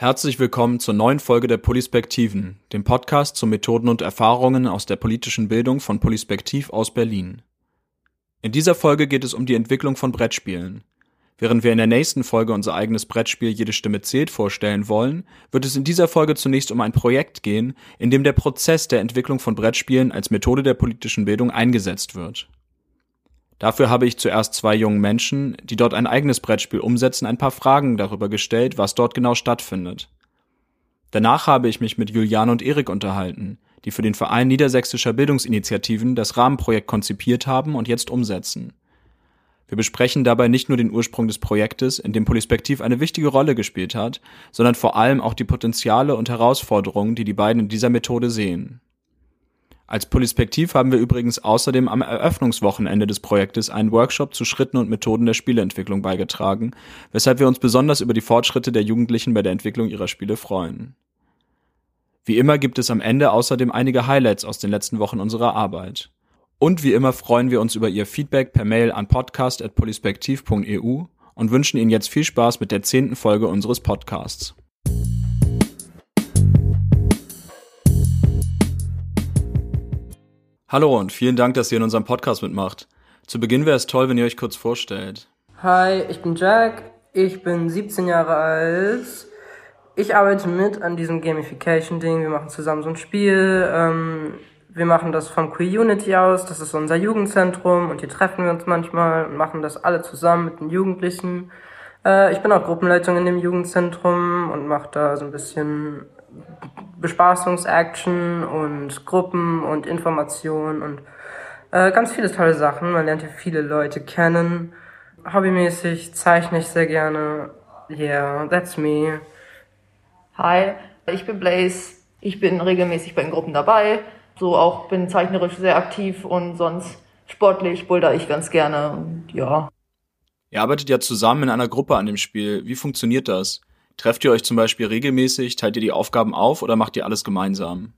Herzlich willkommen zur neuen Folge der Polispektiven, dem Podcast zu Methoden und Erfahrungen aus der politischen Bildung von Polispektiv aus Berlin. In dieser Folge geht es um die Entwicklung von Brettspielen. Während wir in der nächsten Folge unser eigenes Brettspiel Jede Stimme zählt vorstellen wollen, wird es in dieser Folge zunächst um ein Projekt gehen, in dem der Prozess der Entwicklung von Brettspielen als Methode der politischen Bildung eingesetzt wird. Dafür habe ich zuerst zwei jungen Menschen, die dort ein eigenes Brettspiel umsetzen, ein paar Fragen darüber gestellt, was dort genau stattfindet. Danach habe ich mich mit Juliane und Erik unterhalten, die für den Verein Niedersächsischer Bildungsinitiativen das Rahmenprojekt konzipiert haben und jetzt umsetzen. Wir besprechen dabei nicht nur den Ursprung des Projektes, in dem Polispektiv eine wichtige Rolle gespielt hat, sondern vor allem auch die Potenziale und Herausforderungen, die die beiden in dieser Methode sehen. Als Polispektiv haben wir übrigens außerdem am Eröffnungswochenende des Projektes einen Workshop zu Schritten und Methoden der Spieleentwicklung beigetragen, weshalb wir uns besonders über die Fortschritte der Jugendlichen bei der Entwicklung ihrer Spiele freuen. Wie immer gibt es am Ende außerdem einige Highlights aus den letzten Wochen unserer Arbeit. Und wie immer freuen wir uns über Ihr Feedback per Mail an podcast.polispektiv.eu und wünschen Ihnen jetzt viel Spaß mit der zehnten Folge unseres Podcasts. Hallo und vielen Dank, dass ihr in unserem Podcast mitmacht. Zu Beginn wäre es toll, wenn ihr euch kurz vorstellt. Hi, ich bin Jack, ich bin 17 Jahre alt. Ich arbeite mit an diesem Gamification-Ding. Wir machen zusammen so ein Spiel. Ähm, wir machen das vom Queer Unity aus. Das ist unser Jugendzentrum und hier treffen wir uns manchmal und machen das alle zusammen mit den Jugendlichen. Äh, ich bin auch Gruppenleitung in dem Jugendzentrum und mache da so ein bisschen Bespaßungsaction und Gruppen und Information und äh, ganz viele tolle Sachen. Man lernt hier viele Leute kennen. Hobbymäßig zeichne ich sehr gerne. Yeah, that's me. Hi, ich bin Blaze. Ich bin regelmäßig bei den Gruppen dabei. So auch bin zeichnerisch sehr aktiv und sonst sportlich boulder ich ganz gerne. Und ja. Ihr arbeitet ja zusammen in einer Gruppe an dem Spiel. Wie funktioniert das? Trefft ihr euch zum Beispiel regelmäßig? Teilt ihr die Aufgaben auf oder macht ihr alles gemeinsam?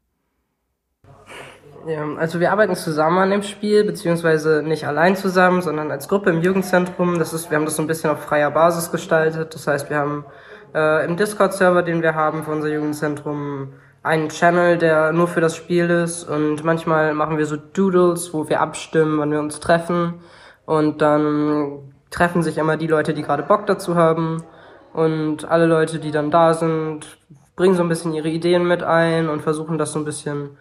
Ja, also wir arbeiten zusammen an dem Spiel, beziehungsweise nicht allein zusammen, sondern als Gruppe im Jugendzentrum. Das ist, wir haben das so ein bisschen auf freier Basis gestaltet. Das heißt, wir haben äh, im Discord-Server, den wir haben für unser Jugendzentrum, einen Channel, der nur für das Spiel ist. Und manchmal machen wir so Doodles, wo wir abstimmen, wann wir uns treffen. Und dann treffen sich immer die Leute, die gerade Bock dazu haben. Und alle Leute, die dann da sind, bringen so ein bisschen ihre Ideen mit ein und versuchen das so ein bisschen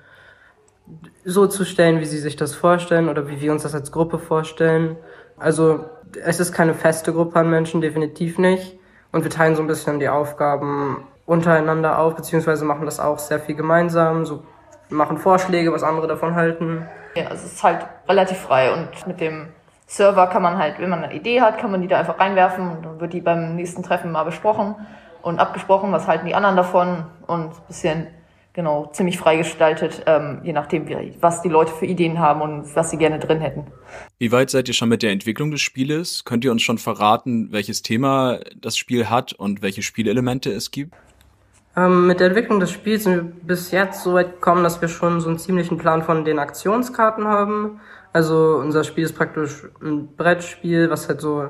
so zu stellen, wie sie sich das vorstellen oder wie wir uns das als Gruppe vorstellen. Also es ist keine feste Gruppe an Menschen, definitiv nicht. Und wir teilen so ein bisschen die Aufgaben untereinander auf, beziehungsweise machen das auch sehr viel gemeinsam, so machen Vorschläge, was andere davon halten. Ja, also es ist halt relativ frei und mit dem Server kann man halt, wenn man eine Idee hat, kann man die da einfach reinwerfen und dann wird die beim nächsten Treffen mal besprochen und abgesprochen, was halten die anderen davon und ein bisschen, genau, ziemlich freigestaltet, ähm, je nachdem, wie, was die Leute für Ideen haben und was sie gerne drin hätten. Wie weit seid ihr schon mit der Entwicklung des Spieles? Könnt ihr uns schon verraten, welches Thema das Spiel hat und welche Spielelemente es gibt? Ähm, mit der Entwicklung des Spiels sind wir bis jetzt so weit gekommen, dass wir schon so einen ziemlichen Plan von den Aktionskarten haben. Also unser Spiel ist praktisch ein Brettspiel, was halt so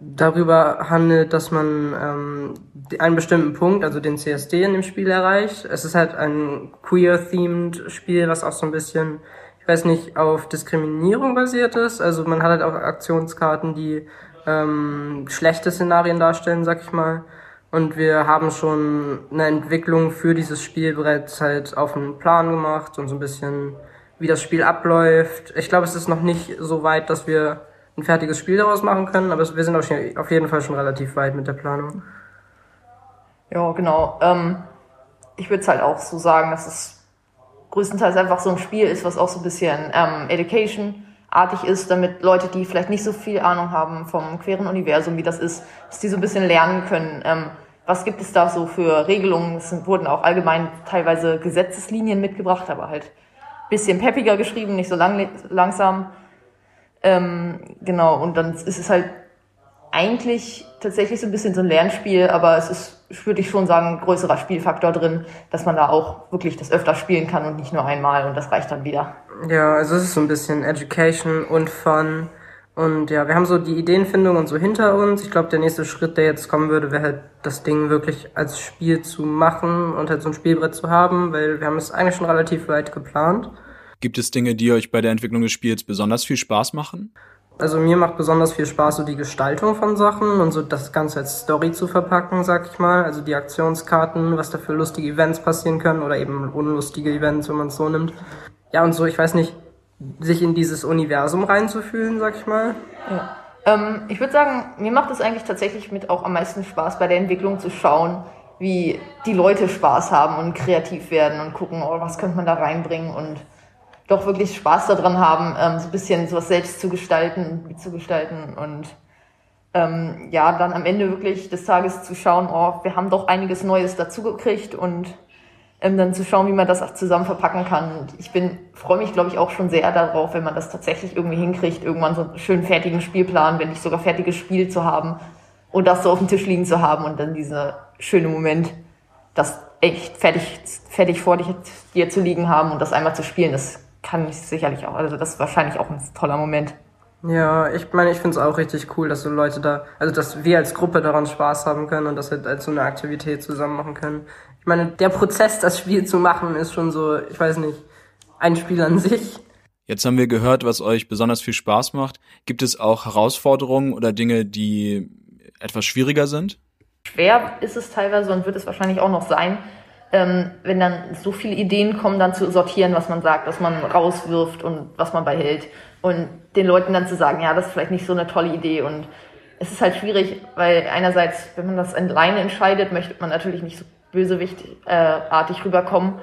darüber handelt, dass man ähm, einen bestimmten Punkt, also den CSD in dem Spiel erreicht. Es ist halt ein queer-themed Spiel, was auch so ein bisschen, ich weiß nicht, auf Diskriminierung basiert ist. Also man hat halt auch Aktionskarten, die ähm, schlechte Szenarien darstellen, sag ich mal. Und wir haben schon eine Entwicklung für dieses Spielbrett halt auf einen Plan gemacht und so ein bisschen wie das Spiel abläuft. Ich glaube, es ist noch nicht so weit, dass wir ein fertiges Spiel daraus machen können, aber wir sind auf jeden Fall schon relativ weit mit der Planung. Ja, genau. Ähm, ich würde es halt auch so sagen, dass es größtenteils einfach so ein Spiel ist, was auch so ein bisschen ähm, Education-artig ist, damit Leute, die vielleicht nicht so viel Ahnung haben vom queeren Universum, wie das ist, dass die so ein bisschen lernen können. Ähm, was gibt es da so für Regelungen? Es wurden auch allgemein teilweise Gesetzeslinien mitgebracht, aber halt bisschen peppiger geschrieben, nicht so lang, langsam. Ähm, genau, und dann ist es halt eigentlich tatsächlich so ein bisschen so ein Lernspiel, aber es ist, würde ich schon sagen, ein größerer Spielfaktor drin, dass man da auch wirklich das öfter spielen kann und nicht nur einmal und das reicht dann wieder. Ja, also es ist so ein bisschen Education und Fun Und ja, wir haben so die Ideenfindung und so hinter uns. Ich glaube, der nächste Schritt, der jetzt kommen würde, wäre halt das Ding wirklich als Spiel zu machen und halt so ein Spielbrett zu haben, weil wir haben es eigentlich schon relativ weit geplant. Gibt es Dinge, die euch bei der Entwicklung des Spiels besonders viel Spaß machen? Also mir macht besonders viel Spaß so die Gestaltung von Sachen und so das Ganze als Story zu verpacken, sag ich mal. Also die Aktionskarten, was da für lustige Events passieren können oder eben unlustige Events, wenn man es so nimmt. Ja, und so, ich weiß nicht, sich in dieses Universum reinzufühlen, sag ich mal. Ja. Ähm, ich würde sagen, mir macht es eigentlich tatsächlich mit auch am meisten Spaß bei der Entwicklung zu schauen, wie die Leute Spaß haben und kreativ werden und gucken, oh, was könnte man da reinbringen und doch wirklich Spaß daran haben, ähm, so ein bisschen sowas selbst zu gestalten, mitzugestalten und ähm, ja, dann am Ende wirklich des Tages zu schauen, oh, wir haben doch einiges Neues dazugekriegt und ähm, dann zu schauen, wie man das auch zusammen verpacken kann. Und ich bin, freue mich, glaube ich, auch schon sehr darauf, wenn man das tatsächlich irgendwie hinkriegt, irgendwann so einen schönen fertigen Spielplan, wenn nicht sogar fertiges Spiel zu haben und das so auf dem Tisch liegen zu haben und dann dieser schöne Moment, das echt fertig, fertig vor dir zu liegen haben und das einmal zu spielen, das kann ich sicherlich auch, also das ist wahrscheinlich auch ein toller Moment. Ja, ich meine, ich finde es auch richtig cool, dass so Leute da, also dass wir als Gruppe daran Spaß haben können und das halt als so eine Aktivität zusammen machen können. Ich meine, der Prozess, das Spiel zu machen, ist schon so, ich weiß nicht, ein Spiel an sich. Jetzt haben wir gehört, was euch besonders viel Spaß macht. Gibt es auch Herausforderungen oder Dinge, die etwas schwieriger sind? Schwer ist es teilweise und wird es wahrscheinlich auch noch sein, ähm, wenn dann so viele Ideen kommen, dann zu sortieren, was man sagt, was man rauswirft und was man behält. Und den Leuten dann zu sagen, ja, das ist vielleicht nicht so eine tolle Idee. Und es ist halt schwierig, weil einerseits, wenn man das alleine entscheidet, möchte man natürlich nicht so bösewichtartig äh, rüberkommen,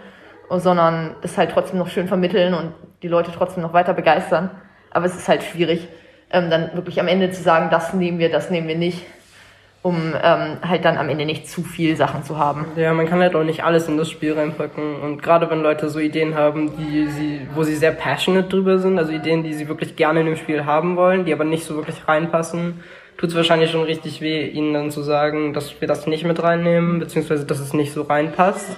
sondern das halt trotzdem noch schön vermitteln und die Leute trotzdem noch weiter begeistern. Aber es ist halt schwierig, ähm, dann wirklich am Ende zu sagen, das nehmen wir, das nehmen wir nicht, um ähm, halt dann am Ende nicht zu viel Sachen zu haben. Ja, man kann halt auch nicht alles in das Spiel reinpacken. Und gerade wenn Leute so Ideen haben, die sie, wo sie sehr passionate drüber sind, also Ideen, die sie wirklich gerne in dem Spiel haben wollen, die aber nicht so wirklich reinpassen, tut es wahrscheinlich schon richtig weh, ihnen dann zu sagen, dass wir das nicht mit reinnehmen, beziehungsweise dass es nicht so reinpasst.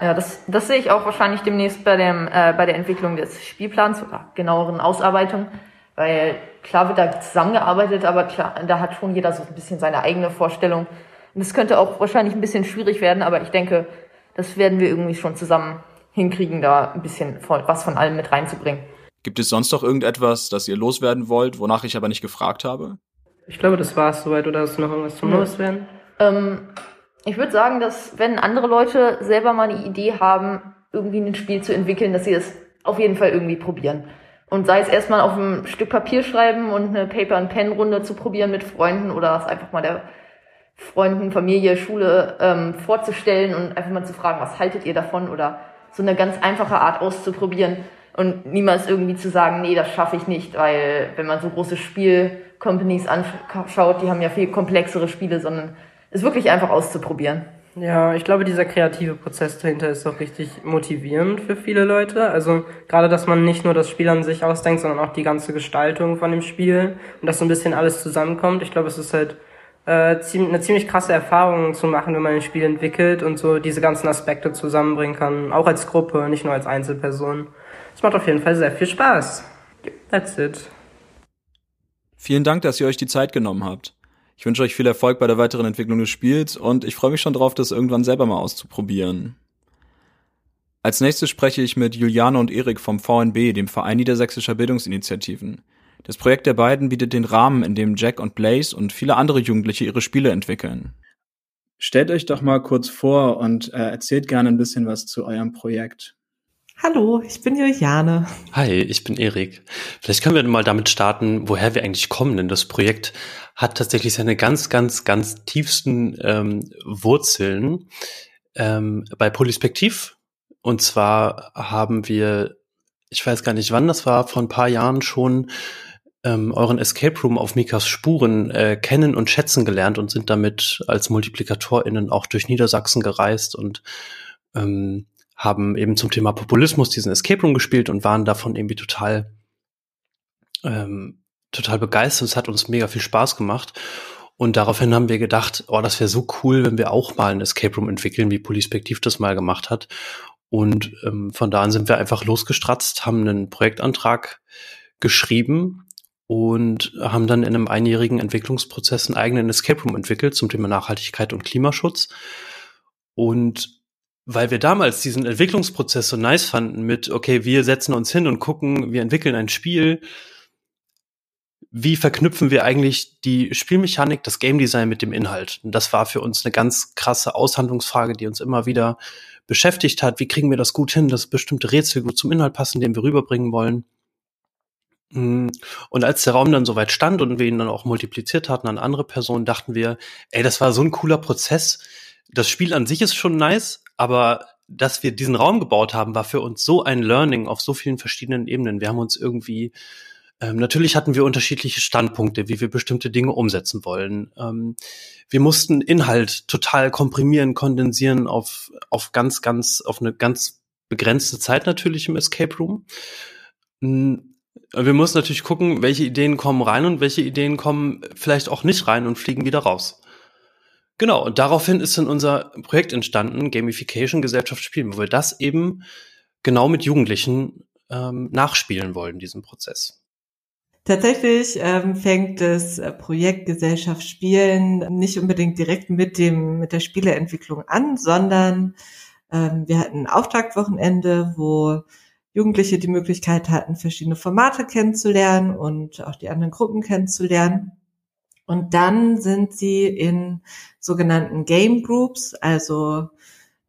Ja, das, das sehe ich auch wahrscheinlich demnächst bei, dem, äh, bei der Entwicklung des Spielplans oder genaueren Ausarbeitung, weil klar wird da zusammengearbeitet, aber klar, da hat schon jeder so ein bisschen seine eigene Vorstellung. Und das könnte auch wahrscheinlich ein bisschen schwierig werden, aber ich denke, das werden wir irgendwie schon zusammen hinkriegen, da ein bisschen was von allem mit reinzubringen. Gibt es sonst noch irgendetwas, das ihr loswerden wollt, wonach ich aber nicht gefragt habe? Ich glaube, das war es soweit. Oder hast du noch irgendwas zum Loswerden? Ähm, ich würde sagen, dass wenn andere Leute selber mal eine Idee haben, irgendwie ein Spiel zu entwickeln, dass sie es auf jeden Fall irgendwie probieren. Und sei es erstmal auf ein Stück Papier schreiben und eine Paper-and-Pen-Runde zu probieren mit Freunden oder es einfach mal der Freunden, Familie, Schule ähm, vorzustellen und einfach mal zu fragen, was haltet ihr davon oder so eine ganz einfache Art auszuprobieren und niemals irgendwie zu sagen, nee, das schaffe ich nicht, weil wenn man so große Spielcompanies anschaut, die haben ja viel komplexere Spiele, sondern es wirklich einfach auszuprobieren. Ja, ich glaube, dieser kreative Prozess dahinter ist auch richtig motivierend für viele Leute. Also gerade, dass man nicht nur das Spiel an sich ausdenkt, sondern auch die ganze Gestaltung von dem Spiel und dass so ein bisschen alles zusammenkommt. Ich glaube, es ist halt äh, eine ziemlich krasse Erfahrung zu machen, wenn man ein Spiel entwickelt und so diese ganzen Aspekte zusammenbringen kann, auch als Gruppe, nicht nur als Einzelperson. Es macht auf jeden Fall sehr viel Spaß. That's it. Vielen Dank, dass ihr euch die Zeit genommen habt. Ich wünsche euch viel Erfolg bei der weiteren Entwicklung des Spiels und ich freue mich schon drauf, das irgendwann selber mal auszuprobieren. Als nächstes spreche ich mit Juliane und Erik vom VNB, dem Verein Niedersächsischer Bildungsinitiativen. Das Projekt der beiden bietet den Rahmen, in dem Jack und Blaze und viele andere Jugendliche ihre Spiele entwickeln. Stellt euch doch mal kurz vor und äh, erzählt gerne ein bisschen was zu eurem Projekt. Hallo, ich bin Juliane. Hi, ich bin Erik. Vielleicht können wir mal damit starten, woher wir eigentlich kommen, denn das Projekt hat tatsächlich seine ganz, ganz, ganz tiefsten ähm, Wurzeln ähm, bei Polyspektiv. Und zwar haben wir, ich weiß gar nicht wann das war, vor ein paar Jahren schon ähm, euren Escape Room auf Mikas Spuren äh, kennen und schätzen gelernt und sind damit als MultiplikatorInnen auch durch Niedersachsen gereist und ähm, haben eben zum Thema Populismus diesen Escape Room gespielt und waren davon irgendwie total, ähm, total begeistert. Es hat uns mega viel Spaß gemacht. Und daraufhin haben wir gedacht, oh, das wäre so cool, wenn wir auch mal ein Escape Room entwickeln, wie Polispektiv das mal gemacht hat. Und ähm, von da an sind wir einfach losgestratzt, haben einen Projektantrag geschrieben und haben dann in einem einjährigen Entwicklungsprozess einen eigenen Escape Room entwickelt zum Thema Nachhaltigkeit und Klimaschutz. Und weil wir damals diesen Entwicklungsprozess so nice fanden mit, okay, wir setzen uns hin und gucken, wir entwickeln ein Spiel, wie verknüpfen wir eigentlich die Spielmechanik, das Game Design mit dem Inhalt? Und das war für uns eine ganz krasse Aushandlungsfrage, die uns immer wieder beschäftigt hat. Wie kriegen wir das gut hin, dass bestimmte Rätsel gut zum Inhalt passen, den wir rüberbringen wollen? Mm. Und als der Raum dann soweit stand und wir ihn dann auch multipliziert hatten an andere Personen, dachten wir, ey, das war so ein cooler Prozess. Das Spiel an sich ist schon nice, aber dass wir diesen Raum gebaut haben, war für uns so ein Learning auf so vielen verschiedenen Ebenen. Wir haben uns irgendwie ähm, natürlich hatten wir unterschiedliche Standpunkte, wie wir bestimmte Dinge umsetzen wollen. Ähm, wir mussten Inhalt total komprimieren, kondensieren auf, auf ganz, ganz, auf eine ganz begrenzte Zeit natürlich im Escape Room. Mm, wir mussten natürlich gucken, welche Ideen kommen rein und welche Ideen kommen vielleicht auch nicht rein und fliegen wieder raus. Genau, und daraufhin ist dann unser Projekt entstanden, Gamification Gesellschaft Spielen, wo wir das eben genau mit Jugendlichen ähm, nachspielen wollen, diesen Prozess. Tatsächlich ähm, fängt das äh, Projekt Gesellschaft Spielen nicht unbedingt direkt mit dem mit der Spieleentwicklung an, sondern ähm, wir hatten ein Auftaktwochenende, wo Jugendliche die Möglichkeit hatten, verschiedene Formate kennenzulernen und auch die anderen Gruppen kennenzulernen. Und dann sind sie in sogenannten Game Groups, also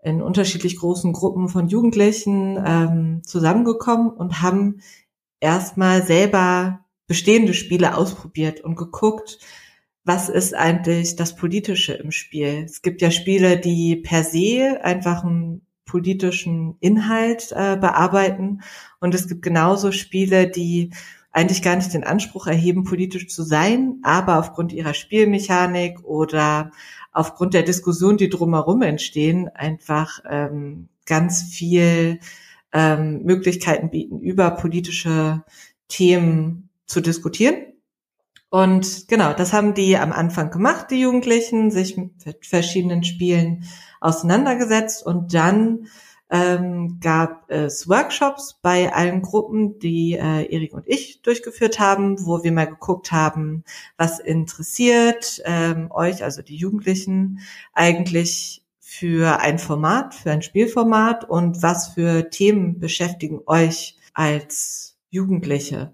in unterschiedlich großen Gruppen von Jugendlichen ähm, zusammengekommen und haben erstmal selber bestehende Spiele ausprobiert und geguckt, was ist eigentlich das Politische im Spiel. Es gibt ja Spiele, die per se einfach einen politischen Inhalt äh, bearbeiten und es gibt genauso Spiele, die eigentlich gar nicht den Anspruch erheben, politisch zu sein, aber aufgrund ihrer Spielmechanik oder aufgrund der Diskussion, die drumherum entstehen, einfach ähm, ganz viel ähm, Möglichkeiten bieten, über politische Themen zu diskutieren. Und genau, das haben die am Anfang gemacht, die Jugendlichen, sich mit verschiedenen Spielen auseinandergesetzt und dann ähm, gab es Workshops bei allen Gruppen, die äh, Erik und ich durchgeführt haben, wo wir mal geguckt haben, was interessiert ähm, euch, also die Jugendlichen, eigentlich für ein Format, für ein Spielformat und was für Themen beschäftigen euch als Jugendliche.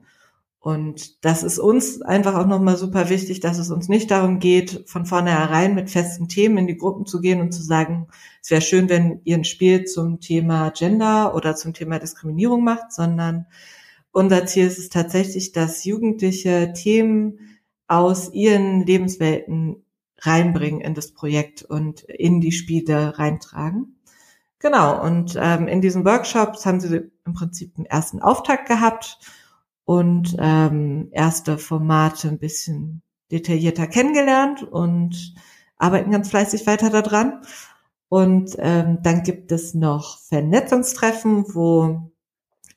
Und das ist uns einfach auch nochmal super wichtig, dass es uns nicht darum geht, von vornherein mit festen Themen in die Gruppen zu gehen und zu sagen, es wäre schön, wenn ihr ein Spiel zum Thema Gender oder zum Thema Diskriminierung macht, sondern unser Ziel ist es tatsächlich, dass Jugendliche Themen aus ihren Lebenswelten reinbringen in das Projekt und in die Spiele reintragen. Genau, und ähm, in diesen Workshops haben sie im Prinzip einen ersten Auftakt gehabt und ähm, erste Formate ein bisschen detaillierter kennengelernt und arbeiten ganz fleißig weiter daran. Und ähm, dann gibt es noch Vernetzungstreffen, wo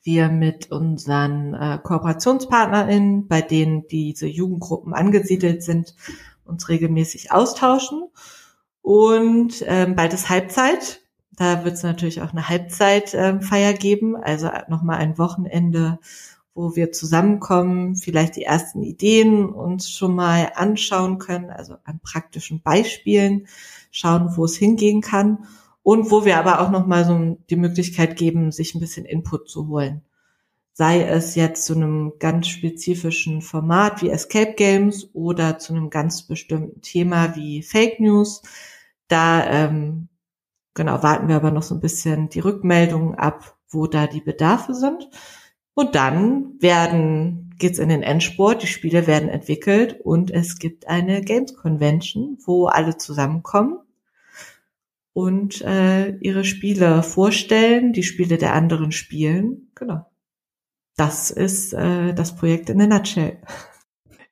wir mit unseren äh, KooperationspartnerInnen, bei denen diese Jugendgruppen angesiedelt sind, uns regelmäßig austauschen. Und ähm, bald ist Halbzeit. Da wird es natürlich auch eine Halbzeitfeier ähm, geben, also nochmal ein Wochenende, wo wir zusammenkommen, vielleicht die ersten Ideen uns schon mal anschauen können, also an praktischen Beispielen schauen, wo es hingehen kann und wo wir aber auch noch mal so die Möglichkeit geben, sich ein bisschen Input zu holen. Sei es jetzt zu einem ganz spezifischen Format wie Escape Games oder zu einem ganz bestimmten Thema wie Fake News. Da ähm, genau warten wir aber noch so ein bisschen die Rückmeldungen ab, wo da die Bedarfe sind. Und dann werden, geht's in den Endsport, die Spiele werden entwickelt und es gibt eine Games Convention, wo alle zusammenkommen und äh, ihre Spiele vorstellen, die Spiele der anderen spielen. Genau. Das ist äh, das Projekt in der Nutshell.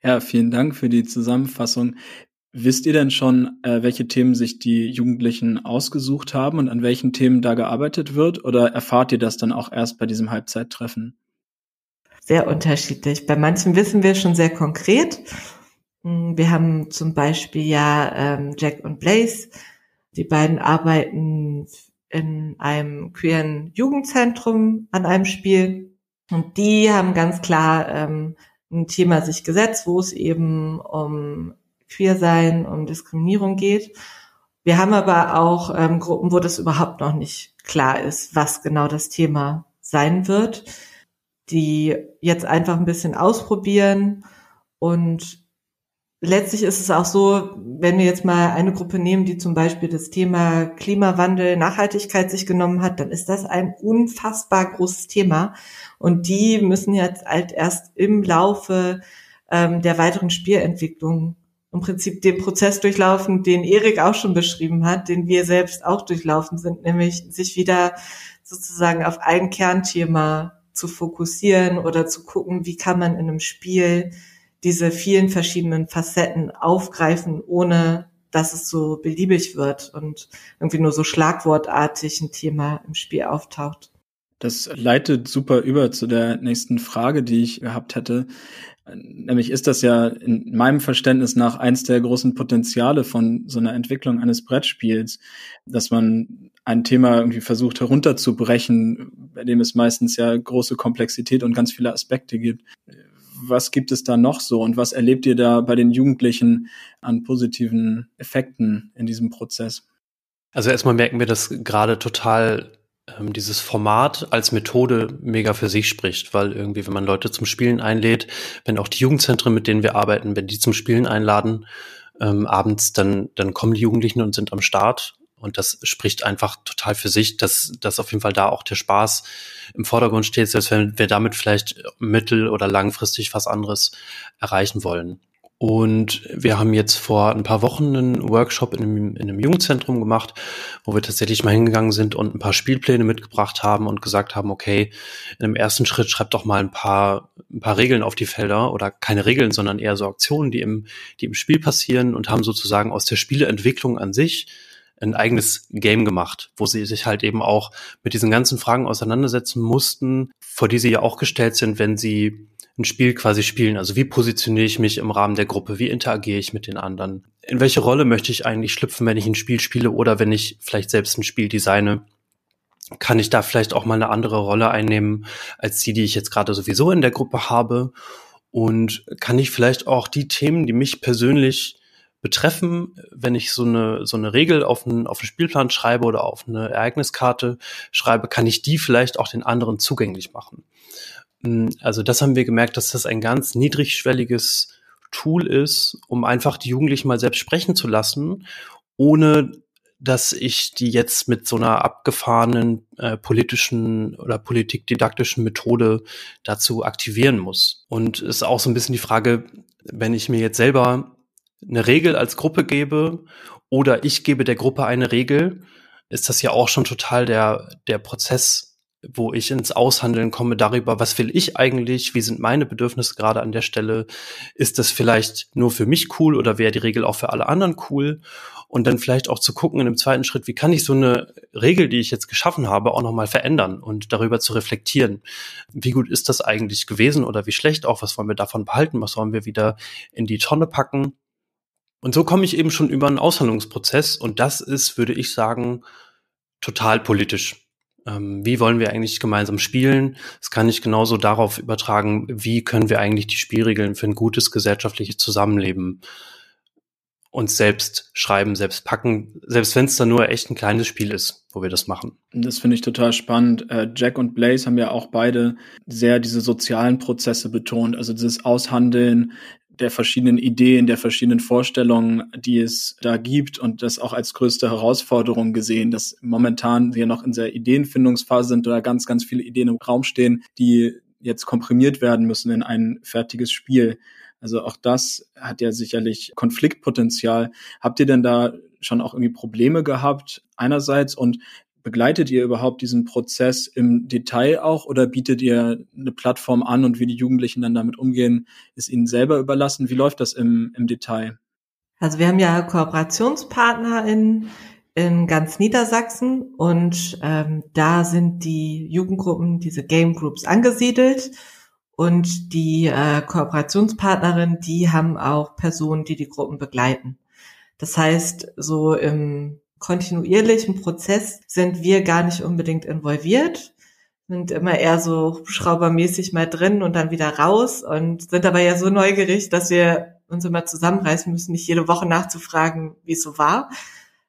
Ja, vielen Dank für die Zusammenfassung. Wisst ihr denn schon, äh, welche Themen sich die Jugendlichen ausgesucht haben und an welchen Themen da gearbeitet wird? Oder erfahrt ihr das dann auch erst bei diesem Halbzeittreffen? Sehr unterschiedlich. Bei manchen wissen wir schon sehr konkret. Hm, wir haben zum Beispiel ja ähm, Jack und Blaze. Die beiden arbeiten in einem queeren Jugendzentrum an einem Spiel. Und die haben ganz klar ähm, ein Thema sich gesetzt, wo es eben um Queersein, um Diskriminierung geht. Wir haben aber auch ähm, Gruppen, wo das überhaupt noch nicht klar ist, was genau das Thema sein wird, die jetzt einfach ein bisschen ausprobieren und letztlich ist es auch so, wenn wir jetzt mal eine Gruppe nehmen, die zum Beispiel das Thema Klimawandel, Nachhaltigkeit sich genommen hat, dann ist das ein unfassbar großes Thema. Und die müssen jetzt halt erst im Laufe ähm, der weiteren Spielentwicklung im Prinzip den Prozess durchlaufen, den Erik auch schon beschrieben hat, den wir selbst auch durchlaufen sind, nämlich sich wieder sozusagen auf ein Kernthema zu fokussieren oder zu gucken, wie kann man in einem Spiel diese vielen verschiedenen Facetten aufgreifen, ohne dass es so beliebig wird und irgendwie nur so schlagwortartig ein Thema im Spiel auftaucht. Das leitet super über zu der nächsten Frage, die ich gehabt hätte. Nämlich ist das ja in meinem Verständnis nach eins der großen Potenziale von so einer Entwicklung eines Brettspiels, dass man ein Thema irgendwie versucht herunterzubrechen, bei dem es meistens ja große Komplexität und ganz viele Aspekte gibt was gibt es da noch so und was erlebt ihr da bei den Jugendlichen an positiven Effekten in diesem Prozess? Also erstmal merken wir, dass gerade total ähm, dieses Format als Methode mega für sich spricht, weil irgendwie, wenn man Leute zum Spielen einlädt, wenn auch die Jugendzentren, mit denen wir arbeiten, wenn die zum Spielen einladen, ähm, abends, dann, dann kommen die Jugendlichen und sind am Start und das spricht einfach total für sich, dass, dass auf jeden Fall da auch der Spaß im Vordergrund steht, selbst wenn wir damit vielleicht mittel- oder langfristig was anderes erreichen wollen. Und wir haben jetzt vor ein paar Wochen einen Workshop in einem, in einem Jugendzentrum gemacht, wo wir tatsächlich mal hingegangen sind und ein paar Spielpläne mitgebracht haben und gesagt haben, okay, in einem ersten Schritt schreibt doch mal ein paar, ein paar Regeln auf die Felder oder keine Regeln, sondern eher so Aktionen, die im, die im Spiel passieren und haben sozusagen aus der Spieleentwicklung an sich ein eigenes Game gemacht, wo sie sich halt eben auch mit diesen ganzen Fragen auseinandersetzen mussten, vor die sie ja auch gestellt sind, wenn sie ein Spiel quasi spielen. Also wie positioniere ich mich im Rahmen der Gruppe? Wie interagiere ich mit den anderen? In welche Rolle möchte ich eigentlich schlüpfen, wenn ich ein Spiel spiele oder wenn ich vielleicht selbst ein Spiel designe? Kann ich da vielleicht auch mal eine andere Rolle einnehmen als die, die ich jetzt gerade sowieso in der Gruppe habe? Und kann ich vielleicht auch die Themen, die mich persönlich betreffen, wenn ich so eine, so eine Regel auf einen, auf einen Spielplan schreibe oder auf eine Ereigniskarte schreibe, kann ich die vielleicht auch den anderen zugänglich machen. Hm, also das haben wir gemerkt, dass das ein ganz niedrigschwelliges Tool ist, um einfach die Jugendlichen mal selbst sprechen zu lassen, ohne dass ich die jetzt mit so einer abgefahrenen äh, politischen oder politikdidaktischen Methode dazu aktivieren muss. Und ist auch so ein bisschen die Frage, wenn ich mir jetzt selber eine Regel als Gruppe gebe oder ich gebe der Gruppe eine Regel, ist das ja auch schon total der, der Prozess, wo ich ins Aushandeln komme darüber, was will ich eigentlich, wie sind meine Bedürfnisse gerade an der Stelle, ist das vielleicht nur für mich cool oder wäre die Regel auch für alle anderen cool? Und dann vielleicht auch zu gucken in dem zweiten Schritt, wie kann ich so eine Regel, die ich jetzt geschaffen habe, auch nochmal verändern und darüber zu reflektieren. Wie gut ist das eigentlich gewesen oder wie schlecht auch? Was wollen wir davon behalten? Was wollen wir wieder in die Tonne packen? Und so komme ich eben schon über einen Aushandlungsprozess und das ist, würde ich sagen, total politisch. Ähm, wie wollen wir eigentlich gemeinsam spielen? Das kann ich genauso darauf übertragen, wie können wir eigentlich die Spielregeln für ein gutes gesellschaftliches Zusammenleben uns selbst schreiben, selbst packen, selbst wenn es dann nur echt ein kleines Spiel ist, wo wir das machen. Das finde ich total spannend. Äh, Jack und Blaze haben ja auch beide sehr diese sozialen Prozesse betont, also dieses Aushandeln der verschiedenen Ideen, der verschiedenen Vorstellungen, die es da gibt und das auch als größte Herausforderung gesehen, dass momentan wir noch in der Ideenfindungsphase sind oder ganz, ganz viele Ideen im Raum stehen, die jetzt komprimiert werden müssen in ein fertiges Spiel. Also auch das hat ja sicherlich Konfliktpotenzial. Habt ihr denn da schon auch irgendwie Probleme gehabt einerseits und Begleitet ihr überhaupt diesen Prozess im Detail auch oder bietet ihr eine Plattform an und wie die Jugendlichen dann damit umgehen, ist ihnen selber überlassen? Wie läuft das im, im Detail? Also wir haben ja Kooperationspartner in, in ganz Niedersachsen und ähm, da sind die Jugendgruppen, diese Game Groups angesiedelt und die äh, Kooperationspartnerin, die haben auch Personen, die die Gruppen begleiten. Das heißt, so im kontinuierlichen Prozess sind wir gar nicht unbedingt involviert, sind immer eher so Hubschraubermäßig mal drin und dann wieder raus und sind aber ja so neugierig, dass wir uns immer zusammenreißen müssen, nicht jede Woche nachzufragen, wie es so war.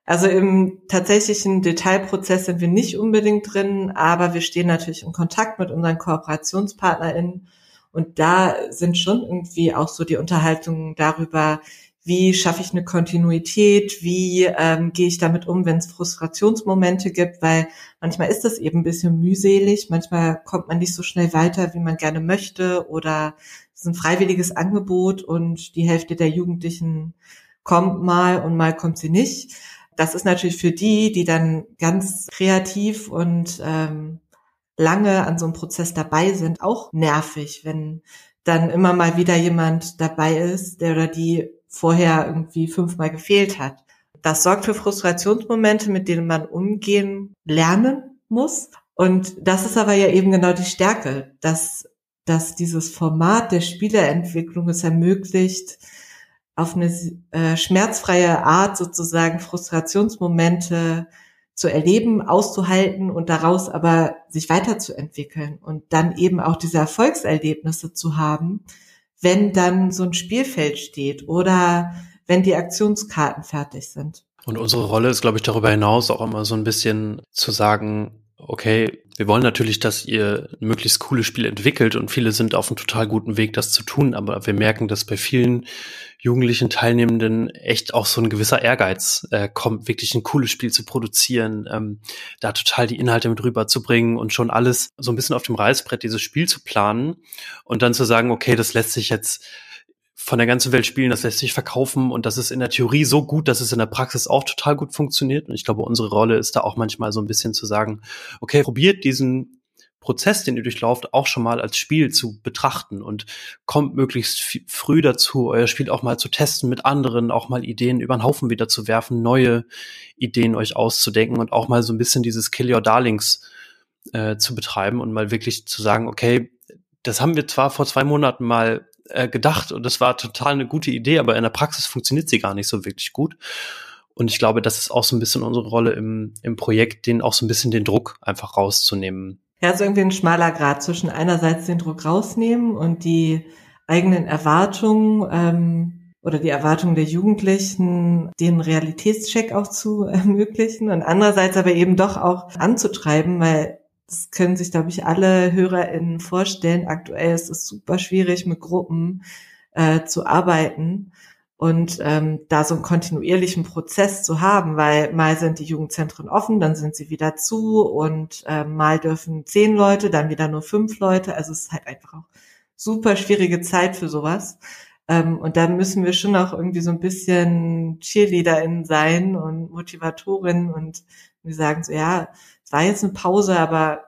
Also im tatsächlichen Detailprozess sind wir nicht unbedingt drin, aber wir stehen natürlich in Kontakt mit unseren KooperationspartnerInnen und da sind schon irgendwie auch so die Unterhaltungen darüber, wie schaffe ich eine Kontinuität, wie ähm, gehe ich damit um, wenn es Frustrationsmomente gibt, weil manchmal ist das eben ein bisschen mühselig, manchmal kommt man nicht so schnell weiter, wie man gerne möchte oder es ist ein freiwilliges Angebot und die Hälfte der Jugendlichen kommt mal und mal kommt sie nicht. Das ist natürlich für die, die dann ganz kreativ und ähm, lange an so einem Prozess dabei sind, auch nervig, wenn dann immer mal wieder jemand dabei ist, der oder die vorher irgendwie fünfmal gefehlt hat. Das sorgt für Frustrationsmomente, mit denen man umgehen lernen muss. Und das ist aber ja eben genau die Stärke, dass, dass dieses Format der Spieleentwicklung es ermöglicht, auf eine äh, schmerzfreie Art sozusagen Frustrationsmomente zu erleben, auszuhalten und daraus aber sich weiterzuentwickeln und dann eben auch diese Erfolgserlebnisse zu haben, wenn dann so ein Spielfeld steht oder wenn die Aktionskarten fertig sind. Und unsere Rolle ist, glaube ich, darüber hinaus auch immer so ein bisschen zu sagen, okay, wir wollen natürlich, dass ihr ein möglichst cooles Spiel entwickelt und viele sind auf einem total guten Weg, das zu tun, aber wir merken, dass bei vielen jugendlichen Teilnehmenden echt auch so ein gewisser Ehrgeiz äh, kommt, wirklich ein cooles Spiel zu produzieren, ähm, da total die Inhalte mit rüberzubringen und schon alles so ein bisschen auf dem Reißbrett dieses Spiel zu planen und dann zu sagen, okay, das lässt sich jetzt von der ganzen Welt spielen, das lässt sich verkaufen und das ist in der Theorie so gut, dass es in der Praxis auch total gut funktioniert. Und ich glaube, unsere Rolle ist da auch manchmal so ein bisschen zu sagen, okay, probiert diesen Prozess, den ihr durchlauft, auch schon mal als Spiel zu betrachten und kommt möglichst früh dazu, euer Spiel auch mal zu testen mit anderen, auch mal Ideen über den Haufen wieder zu werfen, neue Ideen euch auszudenken und auch mal so ein bisschen dieses Kill Your Darlings äh, zu betreiben und mal wirklich zu sagen, okay, das haben wir zwar vor zwei Monaten mal äh, gedacht und das war total eine gute Idee, aber in der Praxis funktioniert sie gar nicht so wirklich gut. Und ich glaube, das ist auch so ein bisschen unsere Rolle im, im Projekt, den auch so ein bisschen den Druck einfach rauszunehmen. Ja, so irgendwie ein schmaler Grad zwischen einerseits den Druck rausnehmen und die eigenen Erwartungen ähm, oder die Erwartungen der Jugendlichen, den Realitätscheck auch zu ermöglichen und andererseits aber eben doch auch anzutreiben, weil das können sich, glaube ich, alle HörerInnen vorstellen. Aktuell ist es super schwierig, mit Gruppen äh, zu arbeiten und ähm, da so einen kontinuierlichen Prozess zu haben, weil mal sind die Jugendzentren offen, dann sind sie wieder zu und äh, mal dürfen zehn Leute, dann wieder nur fünf Leute. Also es ist halt einfach auch super schwierige Zeit für sowas. Ähm, und da müssen wir schon auch irgendwie so ein bisschen CheerleaderInnen sein und Motivatorinnen und wir sagen so, ja, es war jetzt eine Pause, aber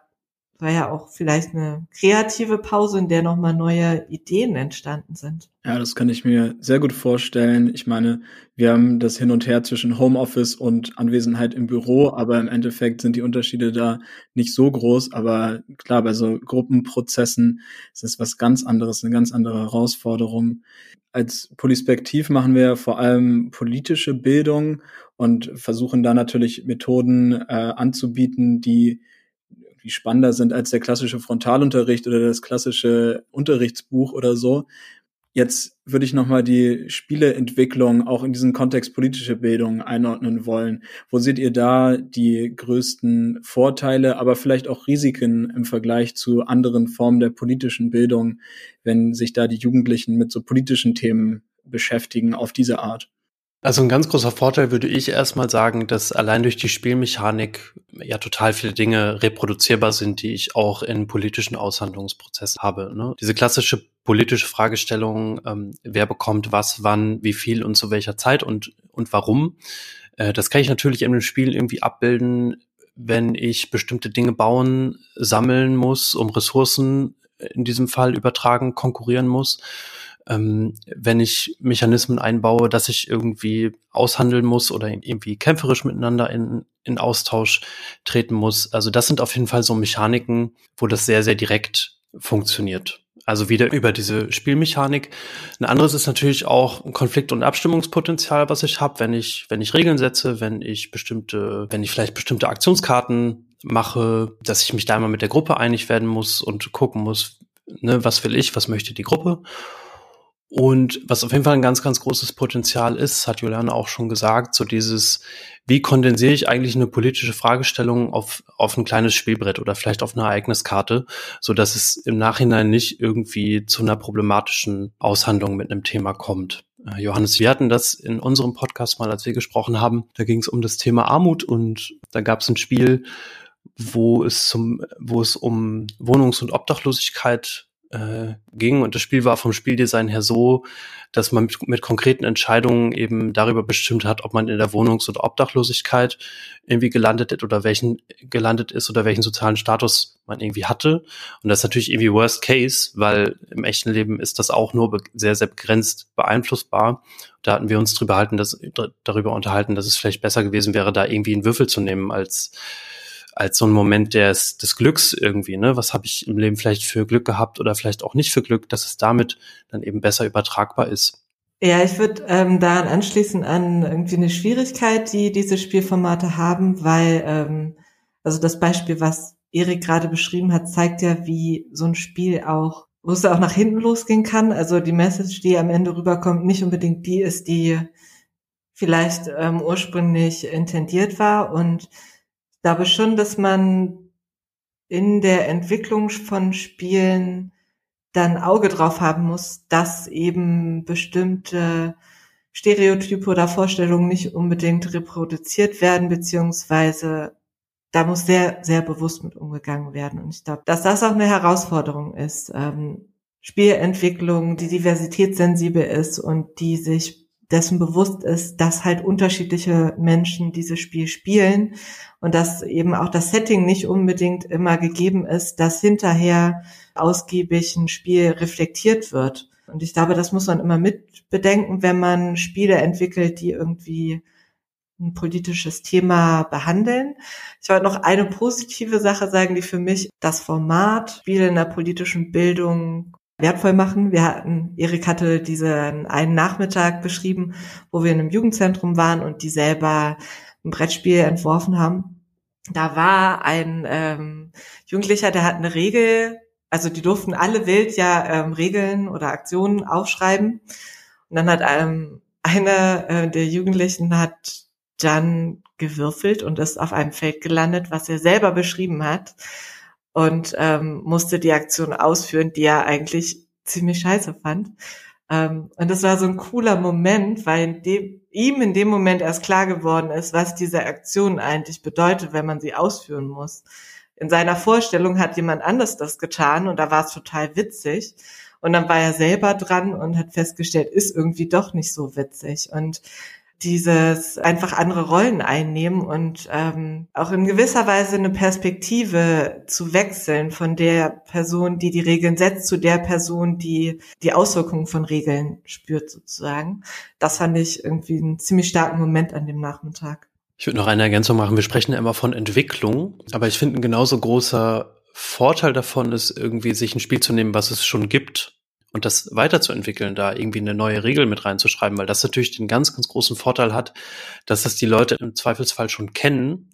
war ja auch vielleicht eine kreative Pause, in der nochmal neue Ideen entstanden sind. Ja, das kann ich mir sehr gut vorstellen. Ich meine, wir haben das Hin und Her zwischen Homeoffice und Anwesenheit im Büro, aber im Endeffekt sind die Unterschiede da nicht so groß. Aber klar, bei so Gruppenprozessen ist es was ganz anderes, eine ganz andere Herausforderung. Als Polispektiv machen wir vor allem politische Bildung und versuchen da natürlich Methoden äh, anzubieten, die die spannender sind als der klassische Frontalunterricht oder das klassische Unterrichtsbuch oder so. Jetzt würde ich nochmal die Spieleentwicklung auch in diesem Kontext politische Bildung einordnen wollen. Wo seht ihr da die größten Vorteile, aber vielleicht auch Risiken im Vergleich zu anderen Formen der politischen Bildung, wenn sich da die Jugendlichen mit so politischen Themen beschäftigen auf diese Art? Also ein ganz großer Vorteil würde ich erstmal sagen, dass allein durch die Spielmechanik ja total viele Dinge reproduzierbar sind, die ich auch in politischen Aushandlungsprozessen habe. Ne? Diese klassische politische Fragestellung, ähm, wer bekommt was, wann, wie viel und zu welcher Zeit und, und warum, äh, das kann ich natürlich in einem Spiel irgendwie abbilden, wenn ich bestimmte Dinge bauen, sammeln muss, um Ressourcen in diesem Fall übertragen, konkurrieren muss ähm, wenn ich Mechanismen einbaue, dass ich irgendwie aushandeln muss oder irgendwie kämpferisch miteinander in, in Austausch treten muss. Also das sind auf jeden Fall so Mechaniken, wo das sehr, sehr direkt funktioniert. Also wieder über diese Spielmechanik. Ein anderes ist natürlich auch ein Konflikt- und Abstimmungspotenzial, was ich habe, wenn ich, wenn ich Regeln setze, wenn ich bestimmte, wenn ich vielleicht bestimmte Aktionskarten mache, dass ich mich da immer mit der Gruppe einig werden muss und gucken muss, ne, was will ich, was möchte die Gruppe. Und was auf jeden Fall ein ganz, ganz großes Potenzial ist, hat Juliane auch schon gesagt, so dieses, wie kondensiere ich eigentlich eine politische Fragestellung auf, auf ein kleines Spielbrett oder vielleicht auf eine Ereigniskarte, so dass es im Nachhinein nicht irgendwie zu einer problematischen Aushandlung mit einem Thema kommt. Äh, Johannes, wir hatten das in unserem Podcast mal, als wir gesprochen haben. Da ging es um das Thema Armut und da gab es ein Spiel, wo es zum, wo es um Wohnungs- und Obdachlosigkeit äh, ging. Und das Spiel war vom Spieldesign her so, dass man mit, mit, konkreten Entscheidungen eben darüber bestimmt hat, ob man in der Wohnungs- oder Obdachlosigkeit irgendwie gelandet ist oder welchen gelandet ist oder welchen sozialen Status man irgendwie hatte. Und das ist natürlich irgendwie Worst Case, weil im echten Leben ist das auch nur sehr, sehr begrenzt beeinflussbar. Da hatten wir uns drüber, halten, dass, darüber unterhalten, dass es vielleicht besser gewesen wäre, da irgendwie einen Würfel zu nehmen als als so ein Moment des, des Glücks irgendwie, ne? Was habe ich im Leben vielleicht für Glück gehabt oder vielleicht auch nicht für Glück, dass es damit dann eben besser übertragbar ist. Ja, ich würde ähm, daran anschließen an irgendwie eine Schwierigkeit, die diese Spielformate haben, weil ähm, also das Beispiel, was Erik gerade beschrieben hat, zeigt ja, wie so ein Spiel auch, wo es auch nach hinten losgehen kann. Also die Message, die am Ende rüberkommt, nicht unbedingt die ist, die vielleicht ähm, ursprünglich intendiert war und glaube schon, dass man in der Entwicklung von Spielen dann Auge drauf haben muss, dass eben bestimmte Stereotype oder Vorstellungen nicht unbedingt reproduziert werden, beziehungsweise da muss sehr, sehr bewusst mit umgegangen werden. Und ich glaube, dass das auch eine Herausforderung ist. Ähm, Spielentwicklung, die diversitätssensibel ist und die sich dessen bewusst ist, dass halt unterschiedliche Menschen dieses Spiel spielen und dass eben auch das Setting nicht unbedingt immer gegeben ist, dass hinterher ausgiebig ein Spiel reflektiert wird. Und ich glaube, das muss man immer mit bedenken, wenn man Spiele entwickelt, die irgendwie ein politisches Thema behandeln. Ich wollte noch eine positive Sache sagen, die für mich das Format Spiele in der politischen Bildung wertvoll machen. Wir hatten, Erik hatte diesen einen Nachmittag beschrieben, wo wir in einem Jugendzentrum waren und die selber ein Brettspiel entworfen haben. Da war ein ähm, Jugendlicher, der hat eine Regel, also die durften alle wild ja ähm, Regeln oder Aktionen aufschreiben. Und dann hat ähm, einer äh, der Jugendlichen hat dann gewürfelt und ist auf einem Feld gelandet, was er selber beschrieben hat und ähm, musste die Aktion ausführen, die er eigentlich ziemlich scheiße fand. Ähm, und das war so ein cooler Moment, weil in dem, ihm in dem Moment erst klar geworden ist, was diese Aktion eigentlich bedeutet, wenn man sie ausführen muss. In seiner Vorstellung hat jemand anders das getan und da war es total witzig. Und dann war er selber dran und hat festgestellt, ist irgendwie doch nicht so witzig. Und dieses einfach andere Rollen einnehmen und ähm, auch in gewisser Weise eine Perspektive zu wechseln von der Person, die die Regeln setzt, zu der Person, die die Auswirkungen von Regeln spürt sozusagen. Das fand ich irgendwie einen ziemlich starken Moment an dem Nachmittag. Ich würde noch eine Ergänzung machen. Wir sprechen ja immer von Entwicklung, aber ich finde ein genauso großer Vorteil davon ist irgendwie sich ein Spiel zu nehmen, was es schon gibt und das weiterzuentwickeln, da irgendwie eine neue Regel mit reinzuschreiben, weil das natürlich den ganz, ganz großen Vorteil hat, dass das die Leute im Zweifelsfall schon kennen,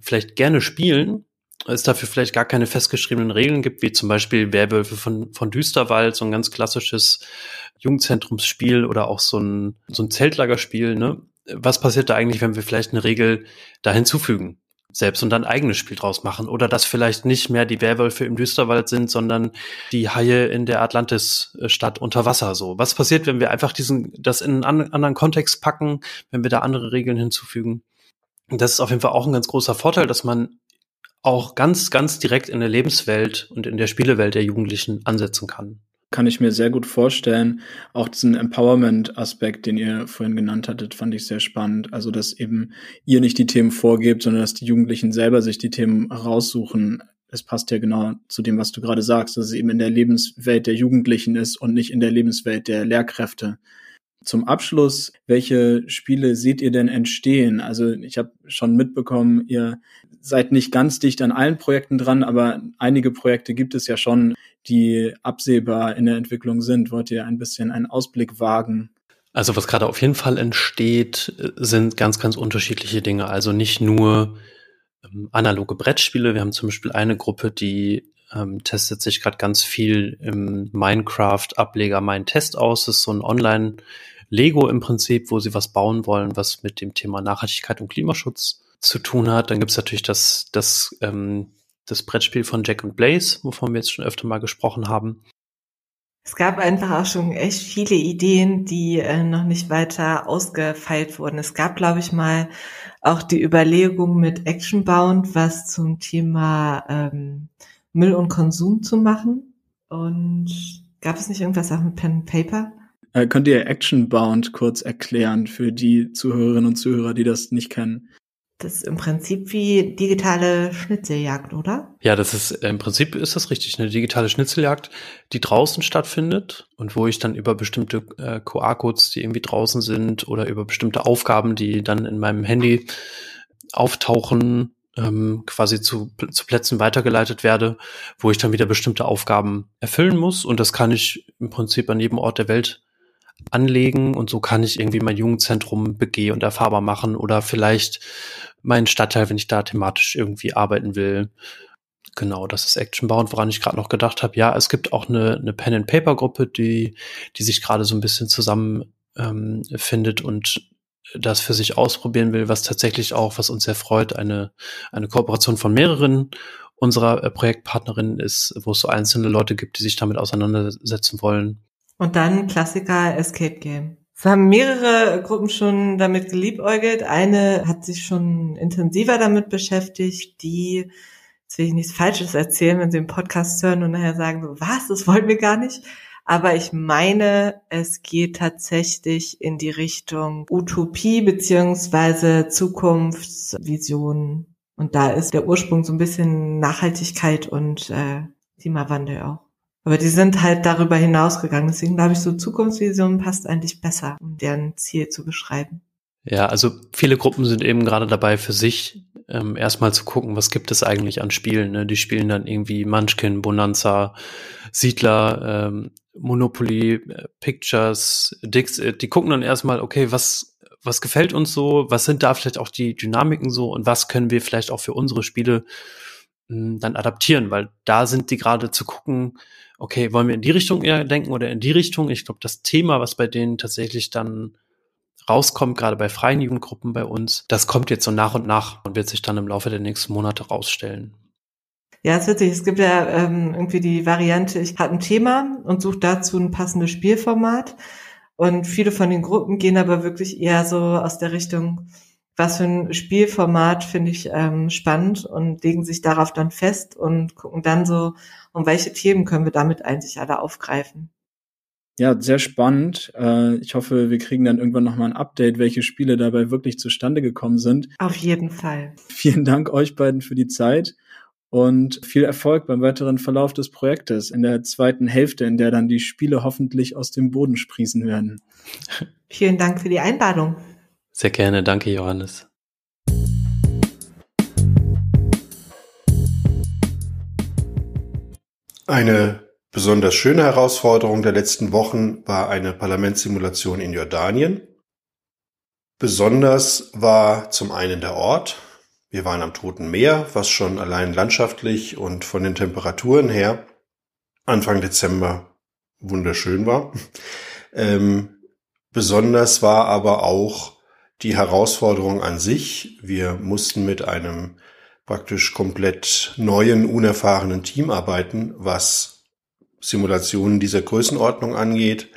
vielleicht gerne spielen, es dafür vielleicht gar keine festgeschriebenen Regeln gibt, wie zum Beispiel Werwölfe von, von Düsterwald, so ein ganz klassisches Jugendzentrumsspiel oder auch so ein, so ein Zeltlagerspiel, ne? Was passiert da eigentlich, wenn wir vielleicht eine Regel da hinzufügen? Selbst und dann eigenes Spiel draus machen. Oder dass vielleicht nicht mehr die Werwölfe im Düsterwald sind, sondern die Haie in der Atlantis-Stadt unter Wasser. So, was passiert, wenn wir einfach diesen, das in einen anderen Kontext packen, wenn wir da andere Regeln hinzufügen? Das ist auf jeden Fall auch ein ganz großer Vorteil, dass man auch ganz, ganz direkt in der Lebenswelt und in der Spielewelt der Jugendlichen ansetzen kann kann ich mir sehr gut vorstellen. Auch diesen Empowerment-Aspekt, den ihr vorhin genannt hattet, fand ich sehr spannend. Also, dass eben ihr nicht die Themen vorgebt, sondern dass die Jugendlichen selber sich die Themen raussuchen. Es passt ja genau zu dem, was du gerade sagst, dass es eben in der Lebenswelt der Jugendlichen ist und nicht in der Lebenswelt der Lehrkräfte. Zum Abschluss, welche Spiele seht ihr denn entstehen? Also ich habe schon mitbekommen, ihr seid nicht ganz dicht an allen Projekten dran, aber einige Projekte gibt es ja schon, die absehbar in der Entwicklung sind. Wollt ihr ein bisschen einen Ausblick wagen? Also was gerade auf jeden Fall entsteht, sind ganz, ganz unterschiedliche Dinge. Also nicht nur ähm, analoge Brettspiele. Wir haben zum Beispiel eine Gruppe, die ähm, testet sich gerade ganz viel im Minecraft-Ableger Mein Test aus. Das ist so ein Online-Lego im Prinzip, wo sie was bauen wollen, was mit dem Thema Nachhaltigkeit und Klimaschutz zu tun hat. Dann gibt es natürlich das, das, ähm, das Brettspiel von Jack und Blaze, wovon wir jetzt schon öfter mal gesprochen haben. Es gab einfach auch schon echt viele Ideen, die äh, noch nicht weiter ausgefeilt wurden. Es gab, glaube ich, mal auch die Überlegung mit Actionbound, was zum Thema ähm, Müll und Konsum zu machen. Und gab es nicht irgendwas auch mit Pen and Paper? Äh, könnt ihr Actionbound kurz erklären für die Zuhörerinnen und Zuhörer, die das nicht kennen? Das ist im Prinzip wie digitale Schnitzeljagd, oder? Ja, das ist im Prinzip ist das richtig, eine digitale Schnitzeljagd, die draußen stattfindet und wo ich dann über bestimmte äh, QR-Codes, die irgendwie draußen sind, oder über bestimmte Aufgaben, die dann in meinem Handy auftauchen, ähm, quasi zu, zu Plätzen weitergeleitet werde, wo ich dann wieder bestimmte Aufgaben erfüllen muss. Und das kann ich im Prinzip an jedem Ort der Welt anlegen und so kann ich irgendwie mein Jugendzentrum begeh- und erfahrbar machen oder vielleicht meinen Stadtteil, wenn ich da thematisch irgendwie arbeiten will. Genau, das ist Actionbound, woran ich gerade noch gedacht habe. Ja, es gibt auch eine, eine Pen-and-Paper-Gruppe, die, die sich gerade so ein bisschen zusammen ähm, findet und das für sich ausprobieren will, was tatsächlich auch, was uns sehr freut, eine, eine Kooperation von mehreren unserer äh, Projektpartnerinnen ist, wo es so einzelne Leute gibt, die sich damit auseinandersetzen wollen. Und dann Klassiker Escape Game. Es haben mehrere Gruppen schon damit geliebäugelt. Eine hat sich schon intensiver damit beschäftigt, die, jetzt will ich nichts Falsches erzählen, wenn sie im Podcast hören und nachher sagen so, was, das wollten wir gar nicht. Aber ich meine, es geht tatsächlich in die Richtung Utopie beziehungsweise Zukunftsvision. Und da ist der Ursprung so ein bisschen Nachhaltigkeit und äh, Klimawandel auch. Aber die sind halt darüber hinausgegangen. Deswegen glaube ich, so Zukunftsvision passt eigentlich besser, um deren Ziel zu beschreiben. Ja, also viele Gruppen sind eben gerade dabei, für sich ähm, erstmal zu gucken, was gibt es eigentlich an Spielen. Ne? Die spielen dann irgendwie Munchkin, Bonanza, Siedler, ähm, Monopoly, äh, Pictures, Dix. Äh, die gucken dann erstmal, okay, was, was gefällt uns so, was sind da vielleicht auch die Dynamiken so und was können wir vielleicht auch für unsere Spiele dann adaptieren, weil da sind die gerade zu gucken, okay, wollen wir in die Richtung eher denken oder in die Richtung? Ich glaube, das Thema, was bei denen tatsächlich dann rauskommt, gerade bei freien Jugendgruppen bei uns, das kommt jetzt so nach und nach und wird sich dann im Laufe der nächsten Monate rausstellen. Ja, ist witzig. Es gibt ja ähm, irgendwie die Variante, ich habe ein Thema und suche dazu ein passendes Spielformat. Und viele von den Gruppen gehen aber wirklich eher so aus der Richtung, was für ein Spielformat finde ich ähm, spannend und legen sich darauf dann fest und gucken dann so, um welche Themen können wir damit eigentlich alle aufgreifen. Ja, sehr spannend. Äh, ich hoffe, wir kriegen dann irgendwann nochmal ein Update, welche Spiele dabei wirklich zustande gekommen sind. Auf jeden Fall. Vielen Dank euch beiden für die Zeit und viel Erfolg beim weiteren Verlauf des Projektes in der zweiten Hälfte, in der dann die Spiele hoffentlich aus dem Boden sprießen werden. Vielen Dank für die Einladung. Sehr gerne, danke Johannes. Eine besonders schöne Herausforderung der letzten Wochen war eine Parlamentssimulation in Jordanien. Besonders war zum einen der Ort. Wir waren am Toten Meer, was schon allein landschaftlich und von den Temperaturen her Anfang Dezember wunderschön war. Ähm, besonders war aber auch die Herausforderung an sich. Wir mussten mit einem praktisch komplett neuen, unerfahrenen Team arbeiten, was Simulationen dieser Größenordnung angeht.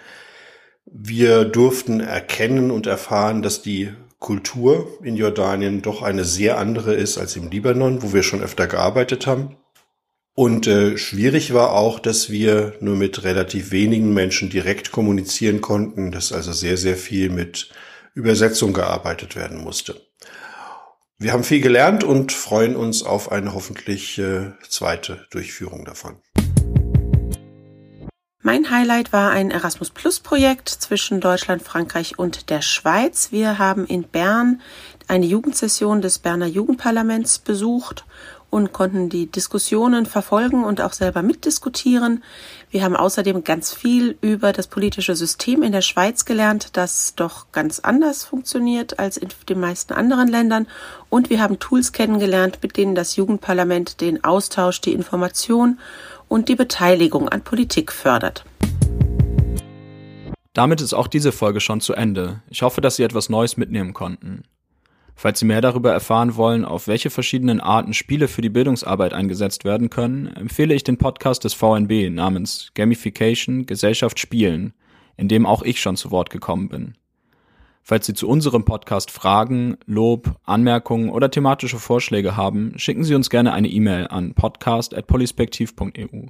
Wir durften erkennen und erfahren, dass die Kultur in Jordanien doch eine sehr andere ist als im Libanon, wo wir schon öfter gearbeitet haben. Und äh, schwierig war auch, dass wir nur mit relativ wenigen Menschen direkt kommunizieren konnten, dass also sehr, sehr viel mit Übersetzung gearbeitet werden musste. Wir haben viel gelernt und freuen uns auf eine hoffentlich äh, zweite Durchführung davon. Mein Highlight war ein Erasmus Plus Projekt zwischen Deutschland, Frankreich und der Schweiz. Wir haben in Bern eine Jugendsession des Berner Jugendparlaments besucht und konnten die Diskussionen verfolgen und auch selber mitdiskutieren. Wir haben außerdem ganz viel über das politische System in der Schweiz gelernt, das doch ganz anders funktioniert als in den meisten anderen Ländern. Und wir haben Tools kennengelernt, mit denen das Jugendparlament den Austausch, die Information und die Beteiligung an Politik fördert. Damit ist auch diese Folge schon zu Ende. Ich hoffe, dass Sie etwas Neues mitnehmen konnten. Falls Sie mehr darüber erfahren wollen, auf welche verschiedenen Arten Spiele für die Bildungsarbeit eingesetzt werden können, empfehle ich den Podcast des VNB namens Gamification Gesellschaft Spielen, in dem auch ich schon zu Wort gekommen bin. Falls Sie zu unserem Podcast Fragen, Lob, Anmerkungen oder thematische Vorschläge haben, schicken Sie uns gerne eine E-Mail an podcast.polispektiv.eu.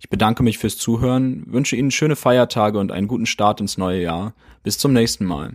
Ich bedanke mich fürs Zuhören, wünsche Ihnen schöne Feiertage und einen guten Start ins neue Jahr. Bis zum nächsten Mal.